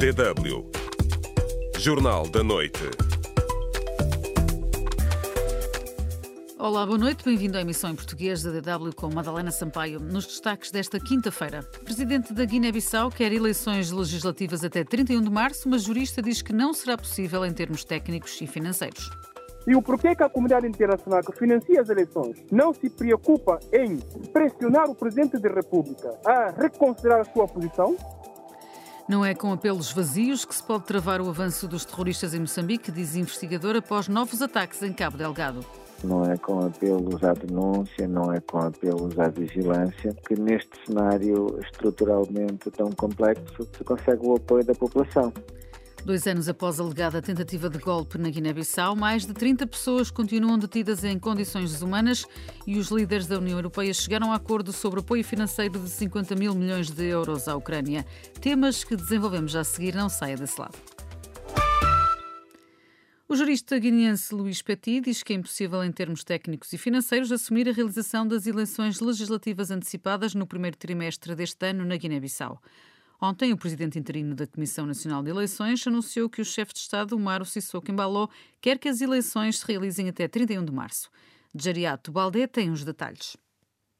DW. Jornal da Noite. Olá, boa noite. Bem-vindo à emissão em português da DW com Madalena Sampaio. Nos destaques desta quinta-feira, presidente da Guiné-Bissau quer eleições legislativas até 31 de março, mas jurista diz que não será possível em termos técnicos e financeiros. E o porquê que a comunidade internacional que financia as eleições não se preocupa em pressionar o Presidente da República a reconsiderar a sua posição? Não é com apelos vazios que se pode travar o avanço dos terroristas em Moçambique, diz investigador após novos ataques em Cabo Delgado. Não é com apelos à denúncia, não é com apelos à vigilância, que neste cenário estruturalmente tão complexo se consegue o apoio da população. Dois anos após a alegada tentativa de golpe na Guiné-Bissau, mais de 30 pessoas continuam detidas em condições desumanas e os líderes da União Europeia chegaram a acordo sobre apoio financeiro de 50 mil milhões de euros à Ucrânia. Temas que desenvolvemos já a seguir, não saia desse lado. O jurista guineense Luís Petit diz que é impossível, em termos técnicos e financeiros, assumir a realização das eleições legislativas antecipadas no primeiro trimestre deste ano na Guiné-Bissau. Ontem, o presidente interino da Comissão Nacional de Eleições anunciou que o chefe de Estado, Umaro Sissoko Embaló, quer que as eleições se realizem até 31 de março. Jariato Baldé tem os detalhes.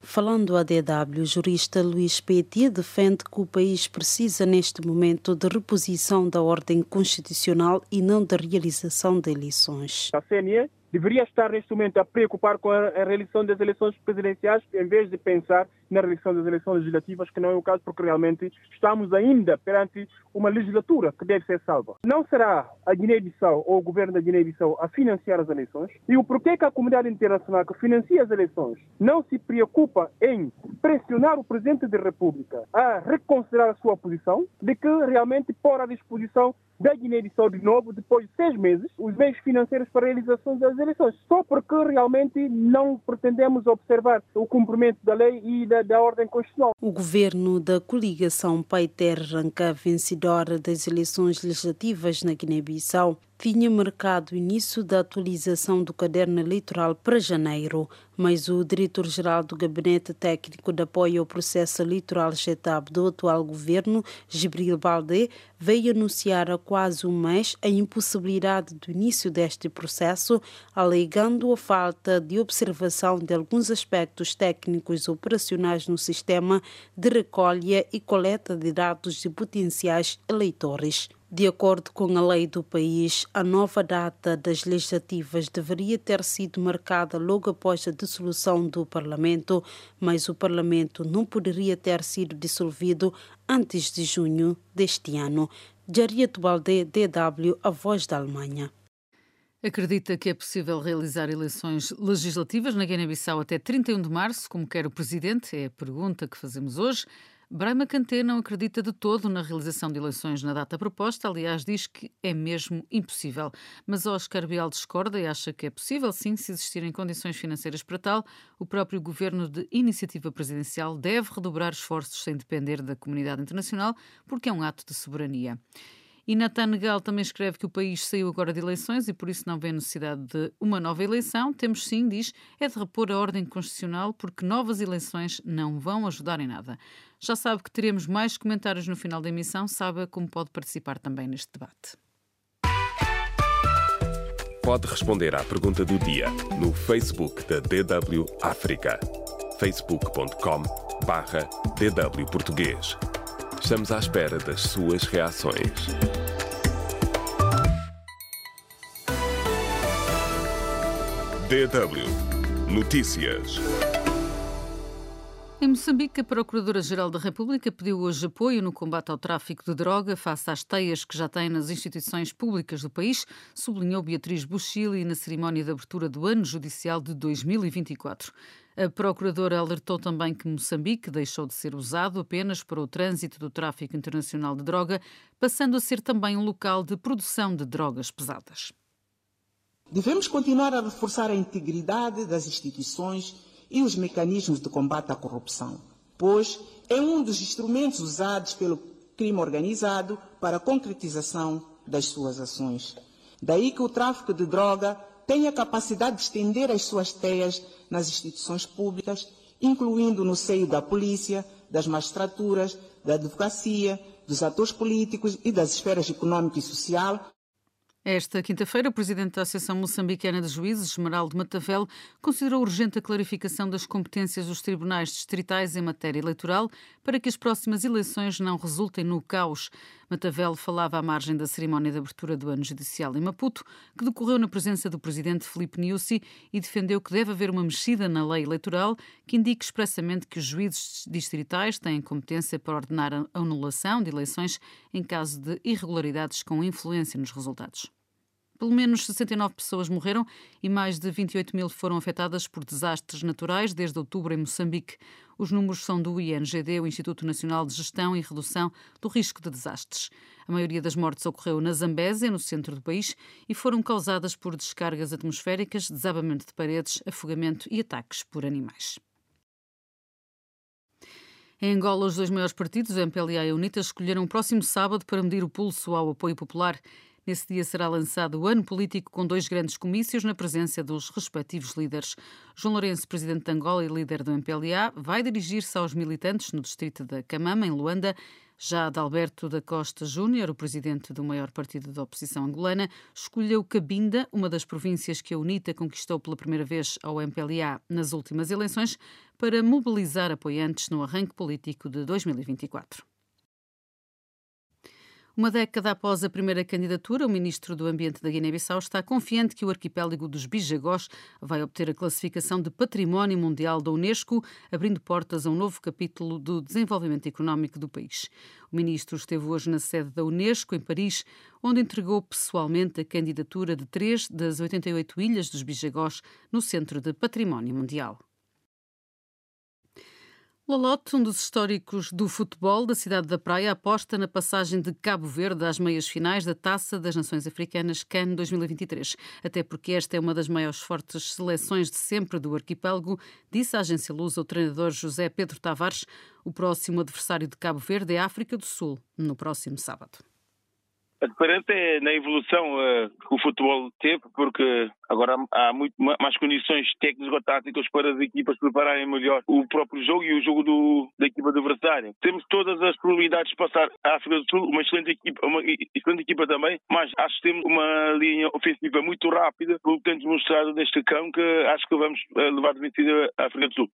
Falando à DW, o jurista Luís Petit defende que o país precisa neste momento de reposição da ordem constitucional e não da realização de eleições. A CNE deveria estar neste momento a preocupar com a realização das eleições presidenciais em vez de pensar na realização das eleições legislativas, que não é o caso porque realmente estamos ainda perante uma legislatura que deve ser salva. Não será a Guiné-Bissau ou o governo da Guiné-Bissau a financiar as eleições? E o porquê que a comunidade internacional que financia as eleições não se preocupa em pressionar o Presidente da República a reconsiderar a sua posição de que realmente pôr à disposição da Guiné-Bissau de novo, depois de seis meses, os meios financeiros para a realização das eleições, só porque realmente não pretendemos observar o cumprimento da lei e da, da ordem constitucional. O governo da coligação Paiter Ranca, vencedora das eleições legislativas na Guiné-Bissau, tinha marcado o início da atualização do caderno eleitoral para janeiro, mas o diretor-geral do Gabinete Técnico de Apoio ao Processo Eleitoral GETAB do atual governo, Gibril Baldé, veio anunciar há quase um mês a impossibilidade do início deste processo, alegando a falta de observação de alguns aspectos técnicos operacionais no sistema de recolha e coleta de dados de potenciais eleitores. De acordo com a lei do país, a nova data das legislativas deveria ter sido marcada logo após a dissolução do Parlamento, mas o Parlamento não poderia ter sido dissolvido antes de junho deste ano. Jariet Balde, DW, A Voz da Alemanha. Acredita que é possível realizar eleições legislativas na Guiné-Bissau até 31 de março, como quer o Presidente? É a pergunta que fazemos hoje. Braima Kanté não acredita de todo na realização de eleições na data proposta, aliás, diz que é mesmo impossível. Mas Oscar Bial discorda e acha que é possível, sim, se existirem condições financeiras para tal. O próprio governo de iniciativa presidencial deve redobrar esforços sem depender da comunidade internacional, porque é um ato de soberania. E Nathan Negal também escreve que o país saiu agora de eleições e por isso não vê necessidade de uma nova eleição. Temos sim, diz, é de repor a ordem constitucional porque novas eleições não vão ajudar em nada. Já sabe que teremos mais comentários no final da emissão, saiba como pode participar também neste debate. Pode responder à pergunta do dia no Facebook da DW África. facebook.com barra DW Português. Estamos à espera das suas reações. DW Notícias. Em Moçambique, a Procuradora-Geral da República pediu hoje apoio no combate ao tráfico de droga face às teias que já tem nas instituições públicas do país, sublinhou Beatriz Buchili na cerimónia de abertura do ano judicial de 2024. A Procuradora alertou também que Moçambique deixou de ser usado apenas para o trânsito do tráfico internacional de droga, passando a ser também um local de produção de drogas pesadas. Devemos continuar a reforçar a integridade das instituições e os mecanismos de combate à corrupção, pois é um dos instrumentos usados pelo crime organizado para a concretização das suas ações. Daí que o tráfico de droga tem a capacidade de estender as suas teias nas instituições públicas, incluindo no seio da polícia, das magistraturas, da advocacia, dos atores políticos e das esferas econômica e social esta quinta-feira, o presidente da Associação Moçambicana de Juízes, Esmeraldo Matavel, considerou urgente a clarificação das competências dos tribunais distritais em matéria eleitoral para que as próximas eleições não resultem no caos. Matavel falava à margem da cerimónia de abertura do ano judicial em Maputo, que decorreu na presença do presidente Felipe Niusi e defendeu que deve haver uma mexida na lei eleitoral que indique expressamente que os juízes distritais têm competência para ordenar a anulação de eleições em caso de irregularidades com influência nos resultados. Pelo menos 69 pessoas morreram e mais de 28 mil foram afetadas por desastres naturais desde outubro em Moçambique. Os números são do INGD, o Instituto Nacional de Gestão e Redução do Risco de Desastres. A maioria das mortes ocorreu na Zambésia, no centro do país, e foram causadas por descargas atmosféricas, desabamento de paredes, afogamento e ataques por animais. Em Angola, os dois maiores partidos, o MPLA e a UNITA, escolheram o próximo sábado para medir o pulso ao apoio popular. Nesse dia será lançado o ano político com dois grandes comícios na presença dos respectivos líderes. João Lourenço, presidente de Angola e líder do MPLA, vai dirigir-se aos militantes no distrito da Camama, em Luanda. Já Adalberto da Costa Júnior, o presidente do maior partido da oposição angolana, escolheu Cabinda, uma das províncias que a UNITA conquistou pela primeira vez ao MPLA nas últimas eleições, para mobilizar apoiantes no arranque político de 2024. Uma década após a primeira candidatura, o ministro do Ambiente da Guiné-Bissau está confiante que o arquipélago dos Bijagós vai obter a classificação de Património Mundial da Unesco, abrindo portas a um novo capítulo do desenvolvimento económico do país. O ministro esteve hoje na sede da Unesco, em Paris, onde entregou pessoalmente a candidatura de três das 88 ilhas dos Bijagós no Centro de Património Mundial. Lolote, um dos históricos do futebol da cidade da Praia, aposta na passagem de Cabo Verde às meias finais da Taça das Nações Africanas CAN 2023, até porque esta é uma das maiores fortes seleções de sempre do arquipélago, disse a agência Luz o treinador José Pedro Tavares. O próximo adversário de Cabo Verde é a África do Sul, no próximo sábado. A diferença é na evolução uh, que o futebol teve, porque agora há muito mais condições técnico-táticas para as equipas prepararem melhor o próprio jogo e o jogo do, da equipa adversária. Temos todas as probabilidades de passar a África do Sul, uma excelente equipa, uma excelente equipa também, mas acho que temos uma linha ofensiva muito rápida, pelo que temos mostrado neste cão, que acho que vamos eh, levar de vencida a África do Sul.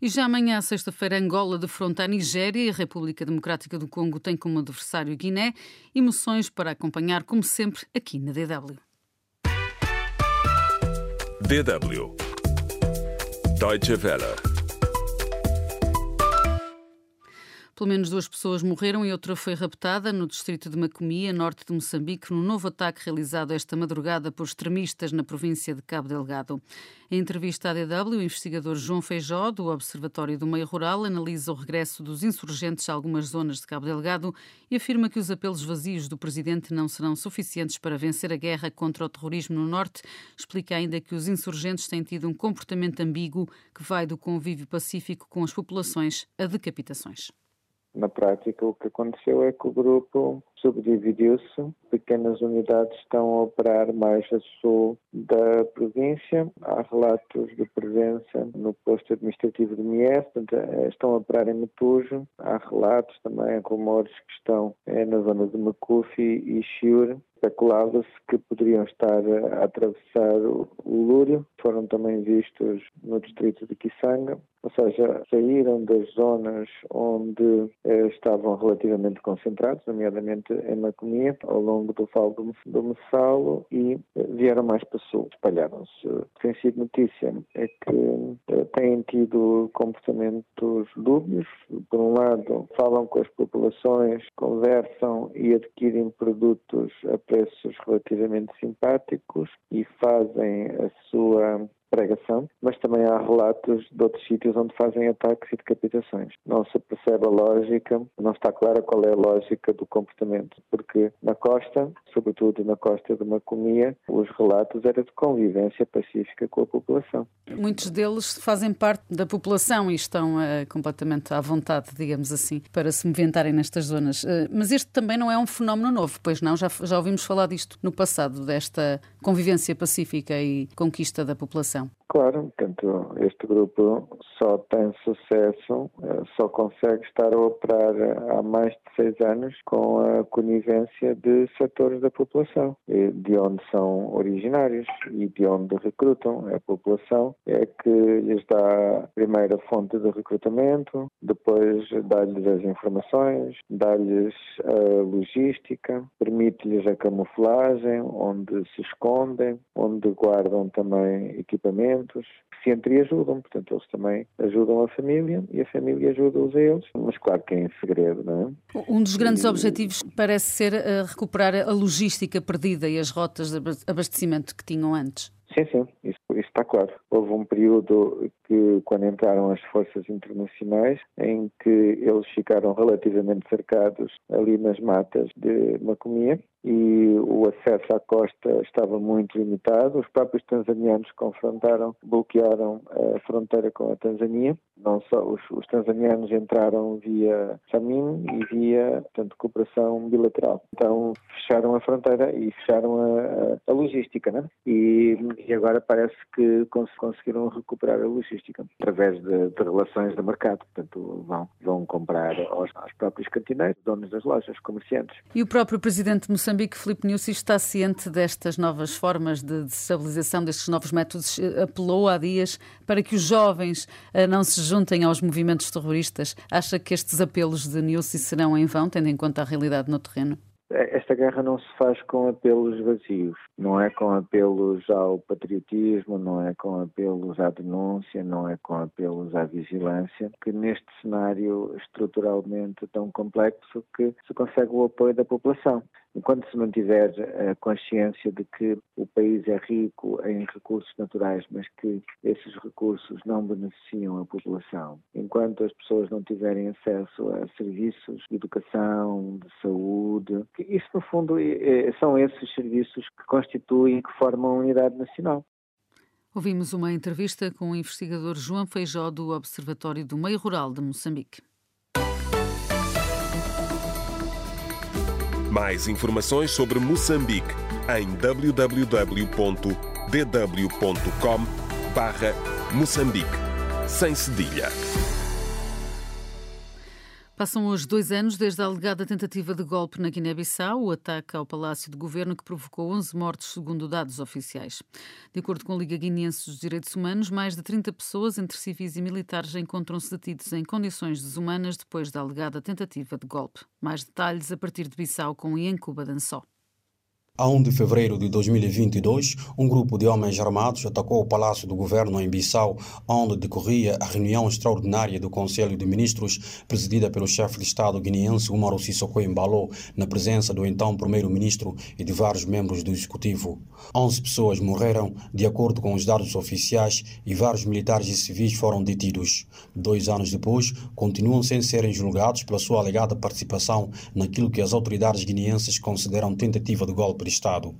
E já amanhã, sexta-feira, Angola defronta a Nigéria e a República Democrática do Congo tem como adversário Guiné. Emoções para acompanhar, como sempre, aqui na DW. DW Deutsche Welle Pelo menos duas pessoas morreram e outra foi raptada no distrito de Macomia, norte de Moçambique, num novo ataque realizado esta madrugada por extremistas na província de Cabo Delgado. Em entrevista à DW, o investigador João Feijó, do Observatório do Meio Rural, analisa o regresso dos insurgentes a algumas zonas de Cabo Delgado e afirma que os apelos vazios do presidente não serão suficientes para vencer a guerra contra o terrorismo no norte. Explica ainda que os insurgentes têm tido um comportamento ambíguo que vai do convívio pacífico com as populações a decapitações. Na prática, o que aconteceu é que o grupo subdividiu-se. Pequenas unidades estão a operar mais a sul da província. Há relatos de presença no posto administrativo de Mies, eh, estão a operar em Metujo. Há relatos também, rumores que estão é, na zona de Macufi e Chiure. Especulava-se que poderiam estar a atravessar o Lúrio. Foram também vistos no distrito de Kisanga, ou seja, saíram das zonas onde eh, estavam relativamente concentrados, nomeadamente em Macomia, ao longo do Falo do, do Messalo e eh, vieram mais para sul, espalharam-se. O sido notícia é que eh, têm tido comportamentos dúbios. Por um lado, falam com as populações, conversam e adquirem produtos a preços relativamente simpáticos e fazem a sua pregação, mas também há relatos de outros sítios onde fazem ataques e decapitações. Não se percebe a lógica, não está clara qual é a lógica do comportamento, porque na costa, sobretudo na costa de Macomia, os relatos eram de convivência pacífica com a população. Muitos deles fazem parte da população e estão uh, completamente à vontade, digamos assim, para se movimentarem nestas zonas. Uh, mas este também não é um fenómeno novo, pois não? Já, já ouvimos falar disto no passado, desta convivência pacífica e conquista da população. улице. Claro, portanto, este grupo só tem sucesso, eh, só consegue estar a operar há mais de seis anos com a conivência de setores da população, de onde são originários e de onde recrutam. A população é que lhes dá a primeira fonte de recrutamento, depois dá-lhes as informações, dá-lhes a logística, permite-lhes a camuflagem, onde se escondem, onde guardam também equipamento que se entreajudam, portanto eles também ajudam a família e a família ajuda-os a eles, mas claro que é em segredo, não é? Um dos grandes e... objetivos parece ser uh, recuperar a logística perdida e as rotas de abastecimento que tinham antes. Sim, sim, isso, está claro. Houve um período que, quando entraram as forças internacionais, em que eles ficaram relativamente cercados ali nas matas de Macomia e o acesso à costa estava muito limitado. Os próprios tanzanianos confrontaram, bloquearam a fronteira com a Tanzânia. Não só os, os tanzanianos entraram via Samin e via, portanto, cooperação bilateral. Então fecharam a fronteira e fecharam a, a logística, né? E, e, agora parece que cons conseguiram recuperar a logística através de, de, relações de mercado. Portanto, vão, vão comprar aos, aos próprios cantineiros, donos das lojas, comerciantes. E o próprio presidente Moçambique Moçambique, Filipe Nussi, está ciente destas novas formas de desestabilização, destes novos métodos. Apelou há dias para que os jovens eh, não se juntem aos movimentos terroristas. Acha que estes apelos de Nussi serão em vão, tendo em conta a realidade no terreno? Esta guerra não se faz com apelos vazios, não é com apelos ao patriotismo, não é com apelos à denúncia, não é com apelos à vigilância, que neste cenário estruturalmente tão complexo que se consegue o apoio da população. Enquanto se mantiver a consciência de que o país é rico em recursos naturais, mas que esses recursos não beneficiam a população, enquanto as pessoas não tiverem acesso a serviços de educação, de saúde, isso no fundo são esses serviços que constituem e que formam a unidade nacional. Ouvimos uma entrevista com o investigador João Feijó do Observatório do Meio Rural de Moçambique. Mais informações sobre Moçambique em www.dw.com/moçambique sem cedilha. Passam hoje dois anos desde a alegada tentativa de golpe na Guiné-Bissau, o ataque ao Palácio de Governo que provocou 11 mortes, segundo dados oficiais. De acordo com a Liga Guineense dos Direitos Humanos, mais de 30 pessoas, entre civis e militares, encontram-se detidos em condições desumanas depois da alegada tentativa de golpe. Mais detalhes a partir de Bissau com Iancuba Dançó. A 1 de fevereiro de 2022, um grupo de homens armados atacou o Palácio do Governo em Bissau, onde decorria a reunião extraordinária do Conselho de Ministros, presidida pelo chefe de Estado guineense Umaru Sissoko Embalo, na presença do então primeiro-ministro e de vários membros do executivo. 11 pessoas morreram, de acordo com os dados oficiais, e vários militares e civis foram detidos. Dois anos depois, continuam sem serem julgados pela sua alegada participação naquilo que as autoridades guineenses consideram tentativa de golpe de Estado.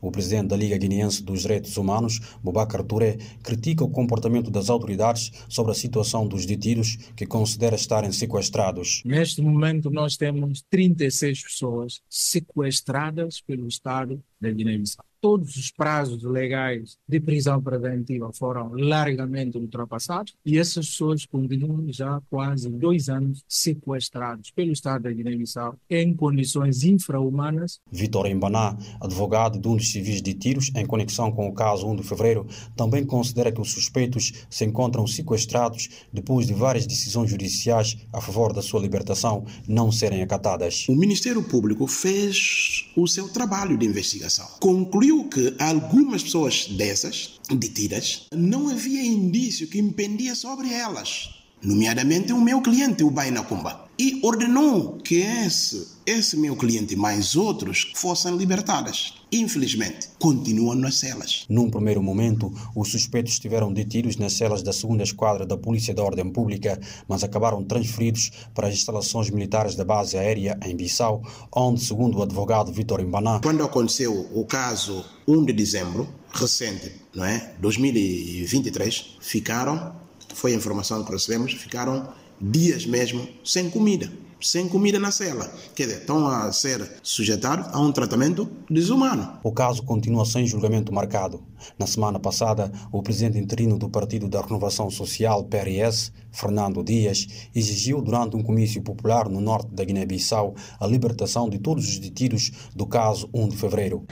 O presidente da Liga Guineense dos Direitos Humanos, Boubacar Touré, critica o comportamento das autoridades sobre a situação dos detidos que considera estarem sequestrados. Neste momento, nós temos 36 pessoas sequestradas pelo Estado da Guiné-Bissau todos os prazos legais de prisão preventiva foram largamente ultrapassados e essas pessoas continuam já quase dois anos sequestrados pelo Estado da Guiné-Bissau em condições infra-humanas. Vitor Embaná, advogado de um dos civis de tiros em conexão com o caso 1 de fevereiro, também considera que os suspeitos se encontram sequestrados depois de várias decisões judiciais a favor da sua libertação não serem acatadas. O Ministério Público fez o seu trabalho de investigação. Concluiu concluiu que algumas pessoas dessas, detidas, não havia indício que impendia sobre elas, nomeadamente o meu cliente, o Bainacumba, e ordenou que esse, esse meu cliente e mais outros fossem libertadas. Infelizmente, continuam nas celas. Num primeiro momento, os suspeitos estiveram detidos nas celas da segunda esquadra da Polícia da Ordem Pública, mas acabaram transferidos para as instalações militares da base aérea em Bissau, onde, segundo o advogado Vitor Imbaná, quando aconteceu o caso 1 de dezembro, recente, não é? 2023, ficaram, foi a informação que recebemos, ficaram dias mesmo sem comida. sem comida na cela. Quer dizer, estão a ser sujeitados a um tratamento desumano. O caso continua sem julgamento marcado. Na semana passada, o presidente interino do Partido da Renovação Social, PRS, Fernando Dias, exigiu durante um comício popular no norte da Guiné-Bissau a libertação de todos os detidos do caso 1 de fevereiro.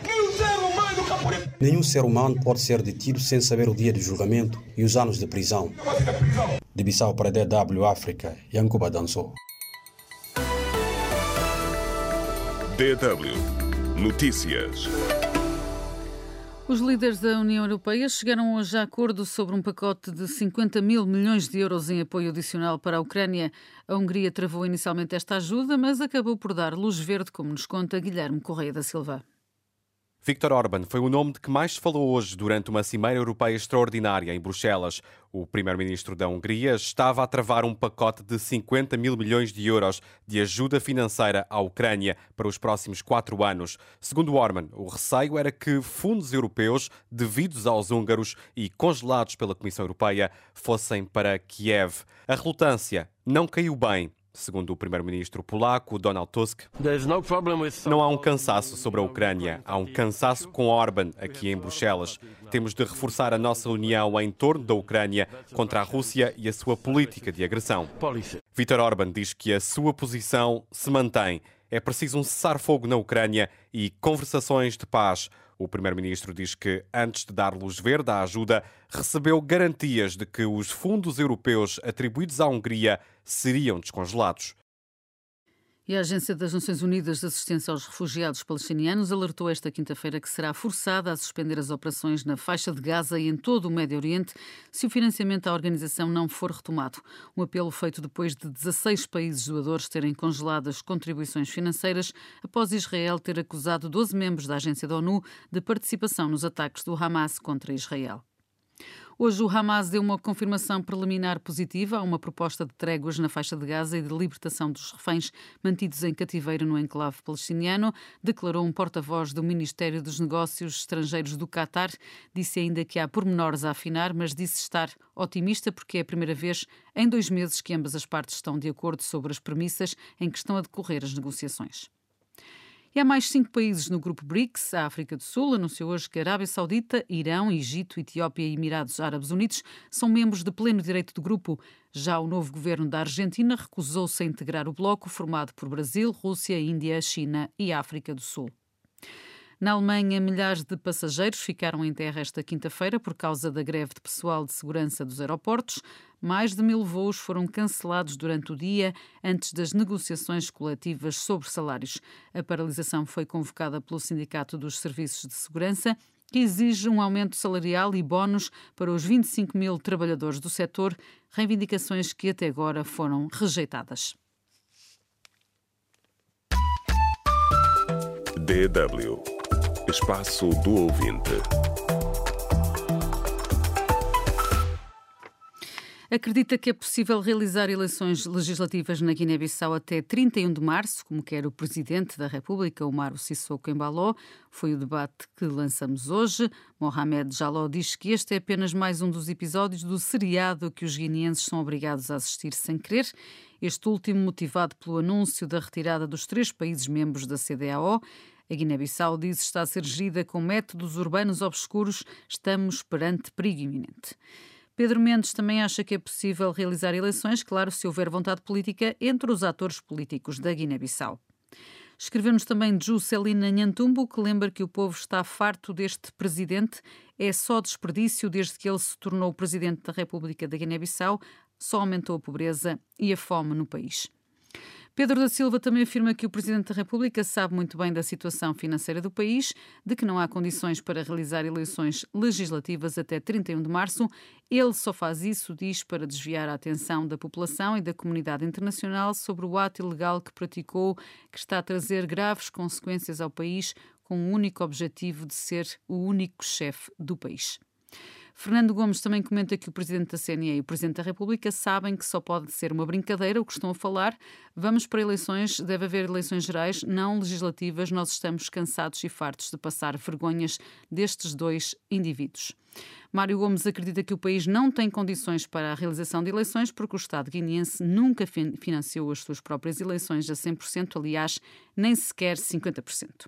Nenhum ser humano pode ser detido sem saber o dia de julgamento e os anos de prisão. De Bissau para DW África, Yankuba dançou. DW Notícias. Os líderes da União Europeia chegaram hoje a acordo sobre um pacote de 50 mil milhões de euros em apoio adicional para a Ucrânia. A Hungria travou inicialmente esta ajuda, mas acabou por dar luz verde, como nos conta Guilherme Correia da Silva. Viktor Orban foi o nome de que mais se falou hoje durante uma cimeira europeia extraordinária em Bruxelas. O primeiro-ministro da Hungria estava a travar um pacote de 50 mil milhões de euros de ajuda financeira à Ucrânia para os próximos quatro anos. Segundo Orban, o receio era que fundos europeus devidos aos húngaros e congelados pela Comissão Europeia fossem para Kiev. A relutância não caiu bem Segundo o primeiro-ministro polaco Donald Tusk, não há um cansaço sobre a Ucrânia, há um cansaço com Orban aqui em Bruxelas. Temos de reforçar a nossa união em torno da Ucrânia contra a Rússia e a sua política de agressão. Viktor Orban diz que a sua posição se mantém. É preciso um cessar-fogo na Ucrânia e conversações de paz. O primeiro-ministro diz que, antes de dar luz verde à ajuda, recebeu garantias de que os fundos europeus atribuídos à Hungria seriam descongelados. E a Agência das Nações Unidas de Assistência aos Refugiados Palestinianos alertou esta quinta-feira que será forçada a suspender as operações na faixa de Gaza e em todo o Médio Oriente se o financiamento à organização não for retomado. Um apelo feito depois de 16 países doadores terem congelado as contribuições financeiras após Israel ter acusado 12 membros da agência da ONU de participação nos ataques do Hamas contra Israel. Hoje o Hamas deu uma confirmação preliminar positiva a uma proposta de tréguas na faixa de Gaza e de libertação dos reféns mantidos em cativeiro no enclave palestiniano, declarou um porta-voz do Ministério dos Negócios Estrangeiros do Qatar. Disse ainda que há pormenores a afinar, mas disse estar otimista porque é a primeira vez em dois meses que ambas as partes estão de acordo sobre as premissas em que estão a decorrer as negociações. E há mais cinco países no grupo BRICS. A África do Sul anunciou hoje que a Arábia Saudita, Irão, Egito, Etiópia e Emirados Árabes Unidos são membros de pleno direito do grupo. Já o novo governo da Argentina recusou-se a integrar o bloco formado por Brasil, Rússia, Índia, China e África do Sul. Na Alemanha, milhares de passageiros ficaram em terra esta quinta-feira por causa da greve de pessoal de segurança dos aeroportos. Mais de mil voos foram cancelados durante o dia antes das negociações coletivas sobre salários. A paralisação foi convocada pelo Sindicato dos Serviços de Segurança que exige um aumento salarial e bónus para os 25 mil trabalhadores do setor, reivindicações que até agora foram rejeitadas. DW Espaço do Ouvinte. Acredita que é possível realizar eleições legislativas na Guiné-Bissau até 31 de março, como quer o Presidente da República, Omar Sissoko Embaló? Foi o debate que lançamos hoje. Mohamed Jaló diz que este é apenas mais um dos episódios do seriado que os guineenses são obrigados a assistir sem querer. Este último motivado pelo anúncio da retirada dos três países membros da CDAO. A Guiné-Bissau diz está a ser gerida com métodos urbanos obscuros. Estamos perante perigo iminente. Pedro Mendes também acha que é possível realizar eleições, claro, se houver vontade política entre os atores políticos da Guiné-Bissau. Escreveu-nos também Juscelina Nhantumbo, que lembra que o povo está farto deste presidente. É só desperdício desde que ele se tornou presidente da República da Guiné-Bissau, só aumentou a pobreza e a fome no país. Pedro da Silva também afirma que o Presidente da República sabe muito bem da situação financeira do país, de que não há condições para realizar eleições legislativas até 31 de março. Ele só faz isso, diz, para desviar a atenção da população e da comunidade internacional sobre o ato ilegal que praticou, que está a trazer graves consequências ao país, com o único objetivo de ser o único chefe do país. Fernando Gomes também comenta que o Presidente da CNE e o Presidente da República sabem que só pode ser uma brincadeira o que estão a falar. Vamos para eleições, deve haver eleições gerais, não legislativas. Nós estamos cansados e fartos de passar vergonhas destes dois indivíduos. Mário Gomes acredita que o país não tem condições para a realização de eleições porque o Estado guineense nunca financiou as suas próprias eleições a 100%, aliás, nem sequer 50%.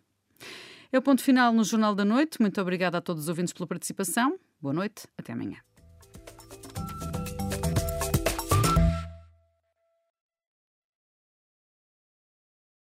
É o ponto final no Jornal da Noite. Muito obrigada a todos os ouvintes pela participação. Boa noite, até amanhã.